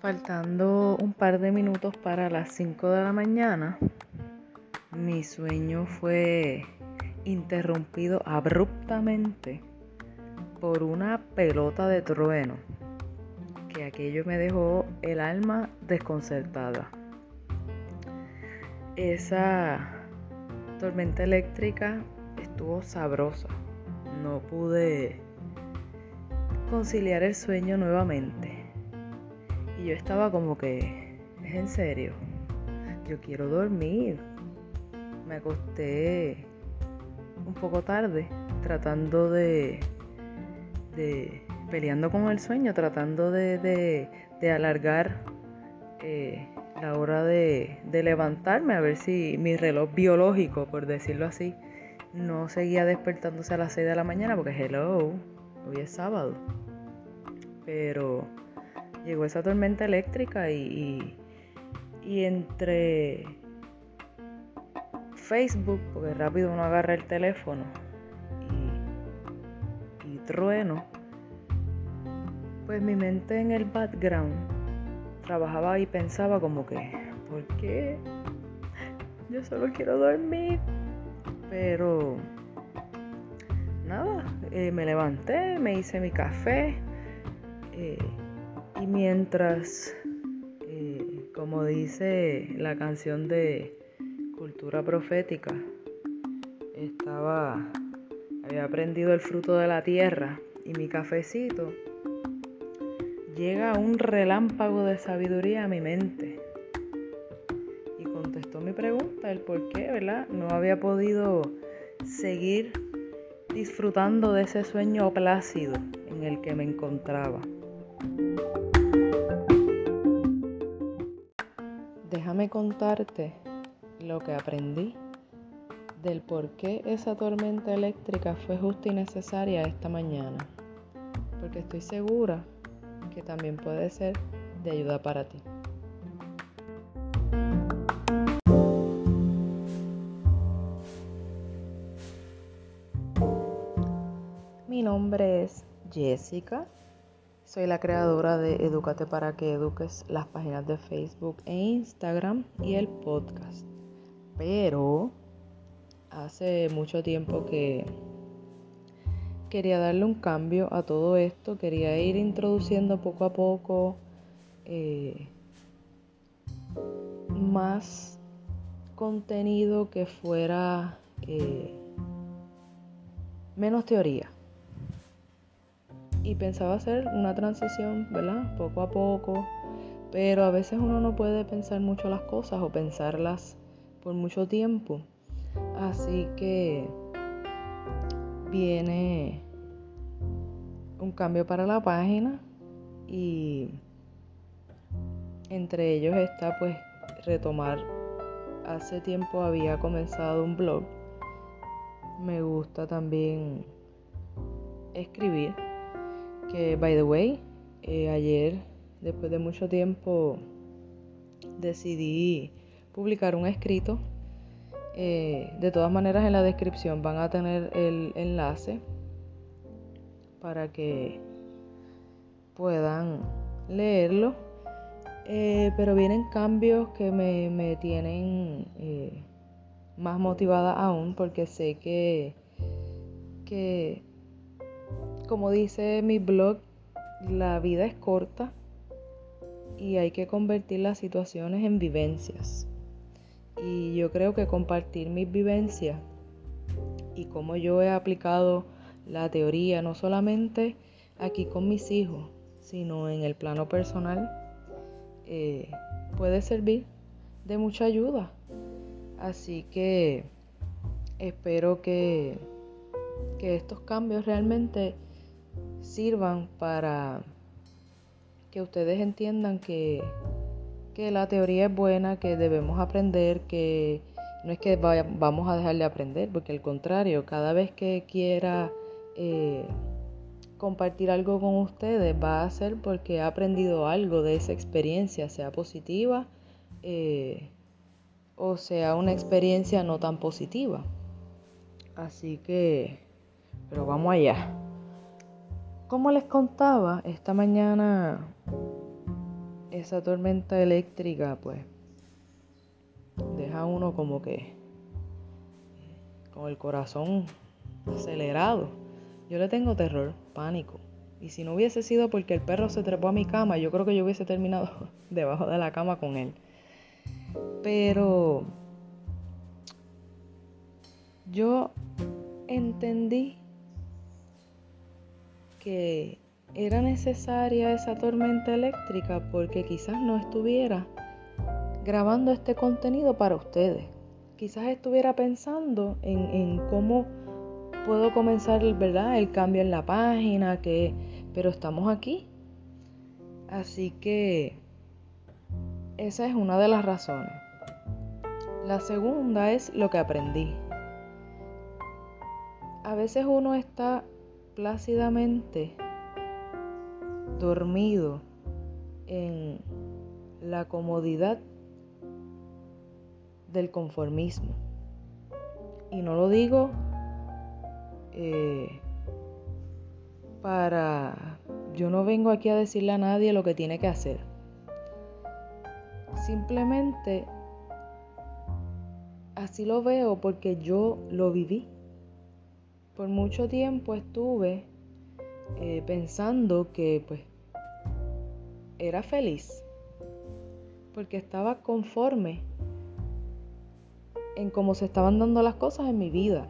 Faltando un par de minutos para las 5 de la mañana, mi sueño fue interrumpido abruptamente por una pelota de trueno, que aquello me dejó el alma desconcertada. Esa tormenta eléctrica estuvo sabrosa, no pude conciliar el sueño nuevamente. Y yo estaba como que, es en serio, yo quiero dormir. Me acosté un poco tarde tratando de, de peleando con el sueño, tratando de, de, alargar eh, la hora de, de levantarme, a ver si mi reloj biológico, por decirlo así, no seguía despertándose a las 6 de la mañana, porque hello, hoy es sábado. Pero llegó esa tormenta eléctrica y, y, entre Facebook, porque rápido uno agarra el teléfono, y, y trueno, pues mi mente en el background trabajaba y pensaba como que, ¿por qué? Yo solo quiero dormir. Pero nada, eh, me levanté, me hice mi café. Eh, y mientras, eh, como dice la canción de Cultura Profética, estaba, había aprendido el fruto de la tierra y mi cafecito, llega un relámpago de sabiduría a mi mente. Pregunta, el por qué, ¿verdad? No había podido seguir disfrutando de ese sueño plácido en el que me encontraba. Déjame contarte lo que aprendí del por qué esa tormenta eléctrica fue justa y necesaria esta mañana. Porque estoy segura que también puede ser de ayuda para ti. Jessica soy la creadora de Educate para que eduques las páginas de Facebook e Instagram y el podcast. Pero hace mucho tiempo que quería darle un cambio a todo esto, quería ir introduciendo poco a poco eh, más contenido que fuera eh, menos teoría y pensaba hacer una transición, ¿verdad? Poco a poco, pero a veces uno no puede pensar mucho las cosas o pensarlas por mucho tiempo. Así que viene un cambio para la página y entre ellos está pues retomar hace tiempo había comenzado un blog me gusta también escribir by the way, eh, ayer, después de mucho tiempo, decidí publicar un escrito. Eh, de todas maneras, en la descripción van a tener el enlace para que puedan leerlo. Eh, pero vienen cambios que me, me tienen más motivada aún porque sé que, que como dice mi blog, la vida es corta y hay que convertir las situaciones en vivencias. Y yo creo que compartir mis vivencias y cómo yo he aplicado la teoría, no solamente aquí con mis hijos, sino en el plano personal, eh, puede servir de mucha ayuda. Así que espero que, que estos cambios realmente sirvan para que ustedes entiendan que, que la teoría es buena, que debemos aprender, que no es que vamos a dejar de aprender, porque al contrario, cada vez que quiera eh, compartir algo con ustedes va a ser porque ha aprendido algo de esa experiencia, sea positiva eh, o sea una experiencia no tan positiva. Así que Pero vamos allá. Como les contaba, esta mañana esa tormenta eléctrica pues deja uno como que con el corazón acelerado. Yo le tengo terror, pánico. Y si no hubiese sido porque el perro se trepó a mi cama, yo creo que yo hubiese terminado debajo de la cama con él. Pero yo entendí que era necesaria esa tormenta eléctrica porque quizás no estuviera grabando este contenido para ustedes. Quizás estuviera pensando en, cómo puedo comenzar ¿verdad? el cambio en la página, que, pero estamos aquí. Así que esa es una de las razones. La segunda es lo que aprendí. A veces uno está plácidamente dormido en la comodidad del conformismo. Y no lo digo eh, para... Yo no vengo aquí a decirle a nadie lo que tiene que hacer. Simplemente así lo veo porque yo lo viví. Por mucho tiempo estuve eh, pensando que pues era feliz porque estaba conforme en cómo se estaban dando las cosas en mi vida.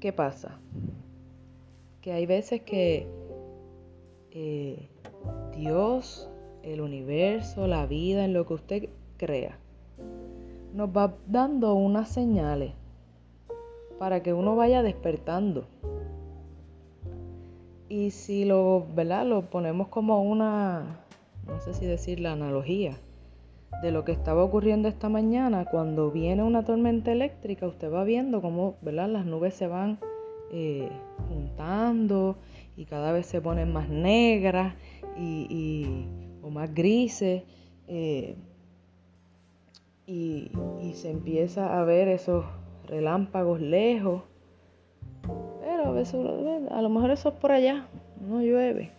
¿Qué pasa? Que hay veces que eh, Dios, el universo, la vida, en lo que usted crea, nos va dando unas señales para que uno vaya despertando. Y si lo, ¿verdad? Lo ponemos como una, no sé si decir la analogía de lo que estaba ocurriendo esta mañana, cuando viene una tormenta eléctrica, usted va viendo cómo, ¿verdad? Las nubes se van eh, juntando y cada vez se ponen más negras y, o más grises. Eh, y, y se empieza a ver esos relámpagos lejos pero a veces a lo mejor eso es por allá, no llueve.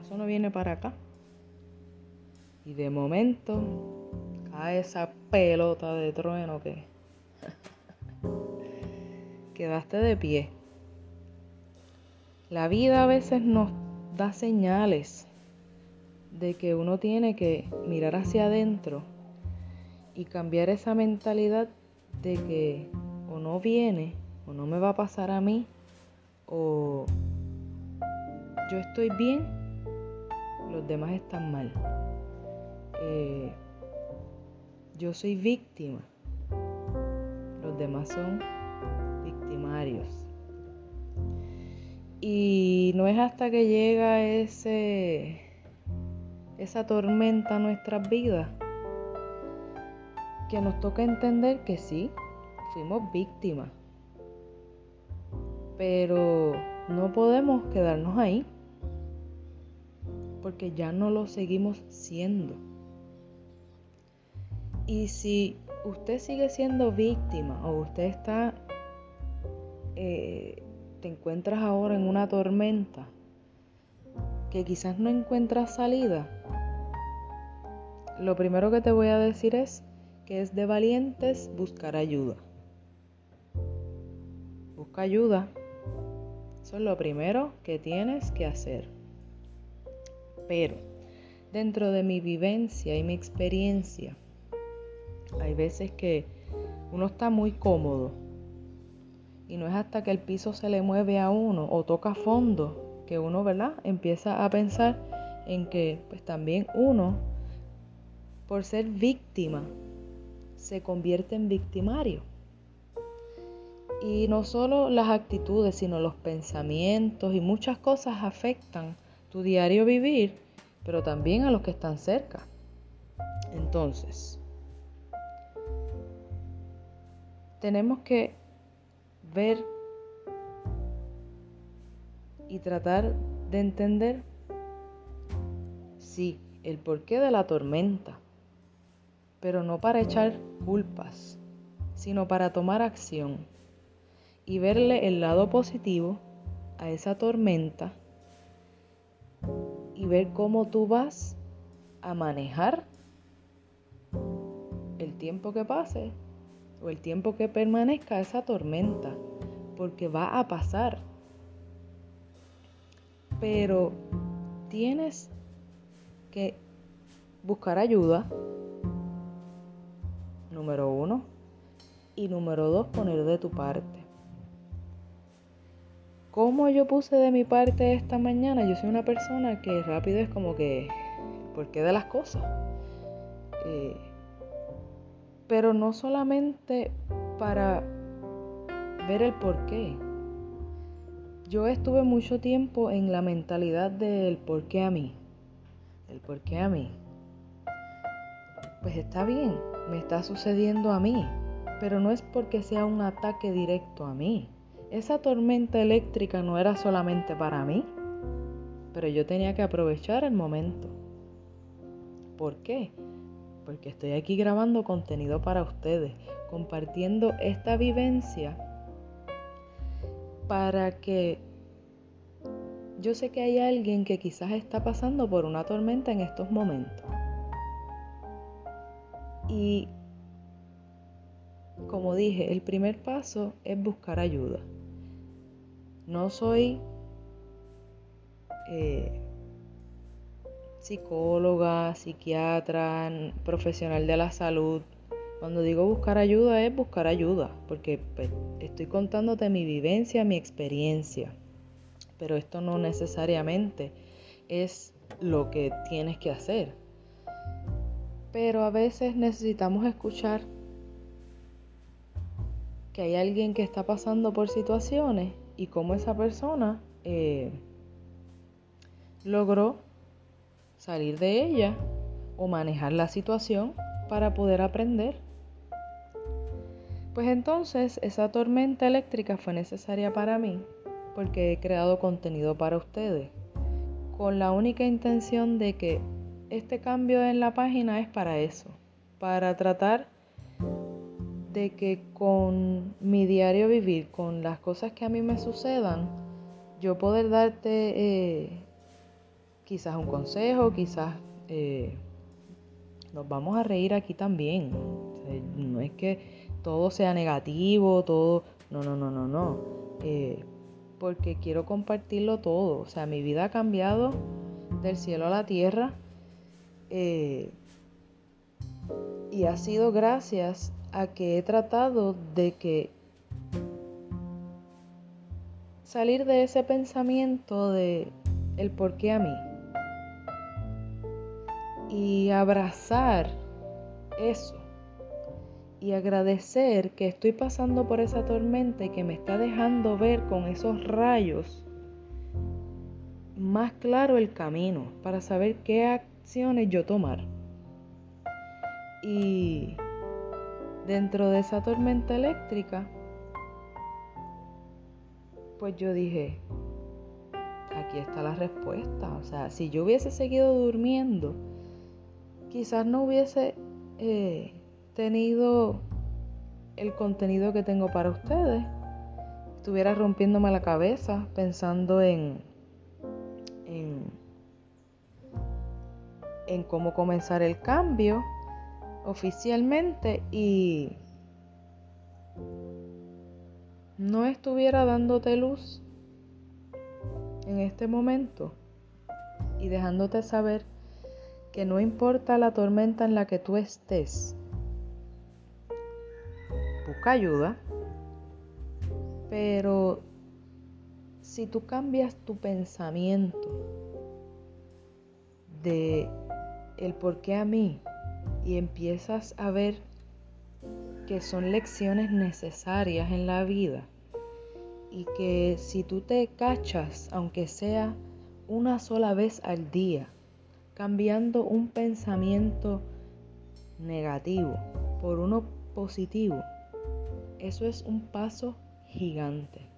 Eso no viene para acá. Y de momento cae esa pelota de trueno que quedaste de pie. La vida a veces nos da señales de que uno tiene que mirar hacia adentro y cambiar esa mentalidad de que o no viene o no me va a pasar a mí, o yo estoy bien, los demás están mal. Eh, yo soy víctima, los demás son victimarios. Y no es hasta que llega ese, esa tormenta a nuestras vidas que nos toca entender que sí, fuimos víctimas pero no podemos quedarnos ahí, porque ya no lo seguimos siendo. Y si usted sigue siendo víctima o usted está, eh, te encuentras ahora en una tormenta que quizás no encuentras salida, lo primero que te voy a decir es que es de valientes buscar ayuda. Busca ayuda eso es lo primero que tienes que hacer. Pero dentro de mi vivencia y mi experiencia, hay veces que uno está muy cómodo y no es hasta que el piso se le mueve a uno o toca fondo que uno, ¿verdad? Empieza a pensar en que pues también uno, por ser víctima, se convierte en victimario. Y no solo las actitudes, sino los pensamientos y muchas cosas afectan tu diario vivir, pero también a los que están cerca. Entonces, tenemos que ver y tratar de entender, sí, el porqué de la tormenta, pero no para echar culpas sino para tomar acción y verle el lado positivo a esa tormenta y ver cómo tú vas a manejar el tiempo que pase o el tiempo que permanezca esa tormenta, porque va a pasar. Pero tienes que buscar ayuda, y número dos, poner de tu parte. ¿Cómo yo puse de mi parte esta mañana? Yo soy una persona que rápido es como que, ¿por qué de las cosas? Eh, pero no solamente para ver el por qué. Yo estuve mucho tiempo en la mentalidad del por qué a mí. El por qué a mí. Pues está bien, me está sucediendo a mí, pero no es porque sea un ataque directo a mí esa tormenta eléctrica no era solamente para mí, pero yo tenía que aprovechar el momento. ¿Por qué? Porque estoy aquí grabando contenido para ustedes, compartiendo esta vivencia para que yo sé que hay alguien que quizás está pasando por una tormenta en estos momentos. Y como dije, el primer paso es buscar ayuda. No soy eh, psicóloga, psiquiatra, profesional de la salud. Cuando digo buscar ayuda es buscar ayuda, porque pues, estoy contándote mi vivencia, mi experiencia. Pero esto no necesariamente es lo que tienes que hacer. Pero a veces necesitamos escuchar que hay alguien que está pasando por situaciones y cómo esa persona eh, logró salir de ella o manejar la situación para poder aprender. Pues entonces esa tormenta eléctrica fue necesaria para mí porque he creado contenido para ustedes con la única intención de que este cambio en la página es para eso, para tratar de que con mi diario vivir, con las cosas que a mí me sucedan, yo poder darte eh, quizás un consejo, quizás eh, nos vamos a reír aquí también. no es que todo sea negativo, todo, no, no, no, no, no. Eh, porque quiero compartirlo todo. O sea, mi vida ha cambiado del cielo a la tierra. y ha sido gracias a que he tratado de que salir de ese pensamiento de el por qué a mí y abrazar eso y agradecer que estoy pasando por esa tormenta y que me está dejando ver con esos rayos más claro el camino para saber qué acciones yo tomar. Y dentro de esa tormenta eléctrica, pues yo dije, aquí está la respuesta. O sea, si yo hubiese seguido durmiendo, quizás no hubiese eh, tenido el contenido que tengo para ustedes. Estuviera rompiéndome la cabeza pensando en, en, en cómo comenzar el cambio oficialmente y no estuviera dándote luz en este momento y dejándote saber que no importa la tormenta en la que tú estés, busca ayuda, pero si tú cambias tu pensamiento de el por qué a mí, y empiezas a ver que son lecciones necesarias en la vida y que si tú te cachas, aunque sea una sola vez al día, cambiando un pensamiento negativo por uno positivo, eso es un paso gigante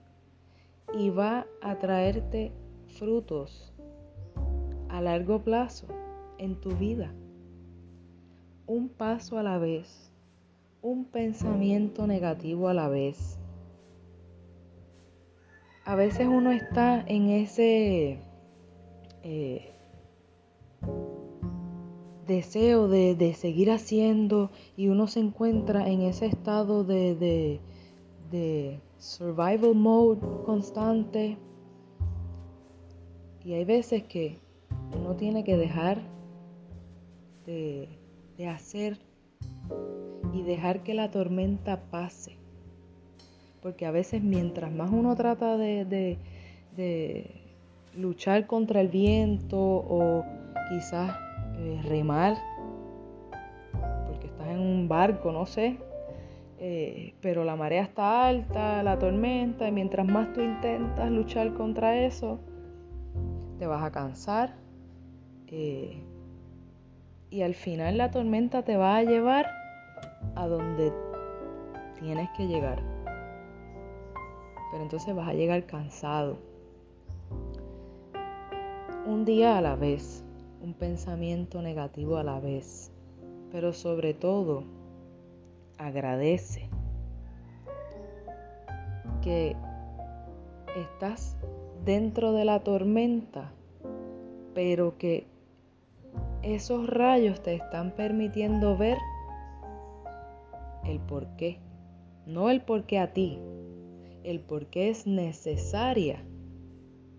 y va a traerte frutos a largo plazo en tu vida un paso a la vez, un pensamiento negativo a la vez. A veces uno está en ese eh, deseo de, seguir haciendo y uno se encuentra en ese estado de, de survival mode constante. Y hay veces que uno tiene que dejar de, de hacer y dejar que la tormenta pase. Porque a veces mientras más uno trata de, luchar contra el viento o quizás eh, remar, porque estás en un barco, no sé, eh, pero la marea está alta, la tormenta, y mientras más tú intentas luchar contra eso, te vas a cansar. Eh, y al final la tormenta te va a llevar a donde tienes que llegar. Pero entonces vas a llegar cansado. Un día a la vez, un pensamiento negativo a la vez. Pero sobre todo, agradece que estás dentro de la tormenta, pero que esos rayos te están permitiendo ver el por qué. No el por qué a ti, el por qué es necesaria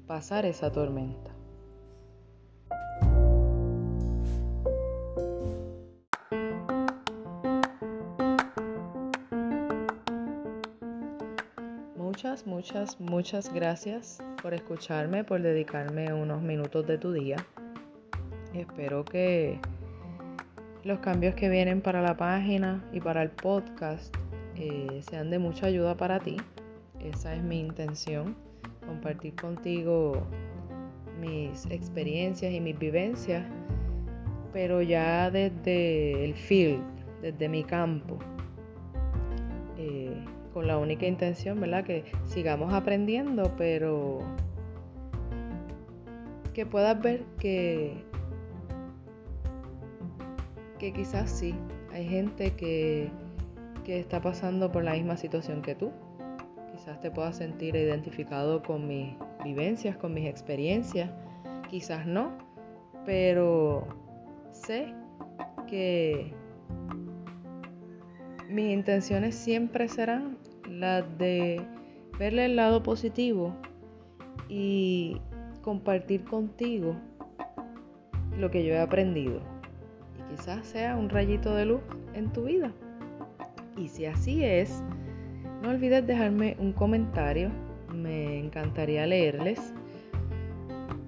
pasar esa tormenta. Muchas, muchas, muchas gracias por escucharme, por dedicarme unos minutos de tu día. Espero que los cambios que vienen para la página y para el podcast eh, sean de mucha ayuda para ti. Esa es mi intención, compartir contigo mis experiencias y mis vivencias, pero ya desde el field, desde mi campo, eh, con la única intención, ¿verdad? Que sigamos aprendiendo, pero que puedas ver que que quizás sí, hay gente que, está pasando por la misma situación que tú. Quizás te puedas sentir identificado con mis vivencias, con mis experiencias, quizás no, pero sé que mis intenciones siempre serán las de verle el lado positivo y compartir contigo lo que yo he aprendido quizás sea un rayito de luz en tu vida. Y si así es, no olvides dejarme un comentario, me encantaría leerles.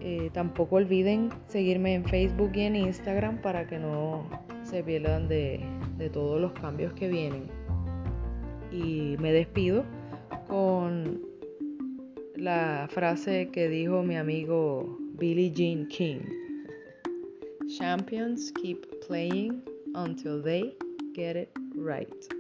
Eh, tampoco olviden seguirme en Facebook y en Instagram para que no se pierdan de, de todos los cambios que vienen. Y me despido con la frase que dijo mi amigo Billie Jean King. Champions keep playing until they get it right.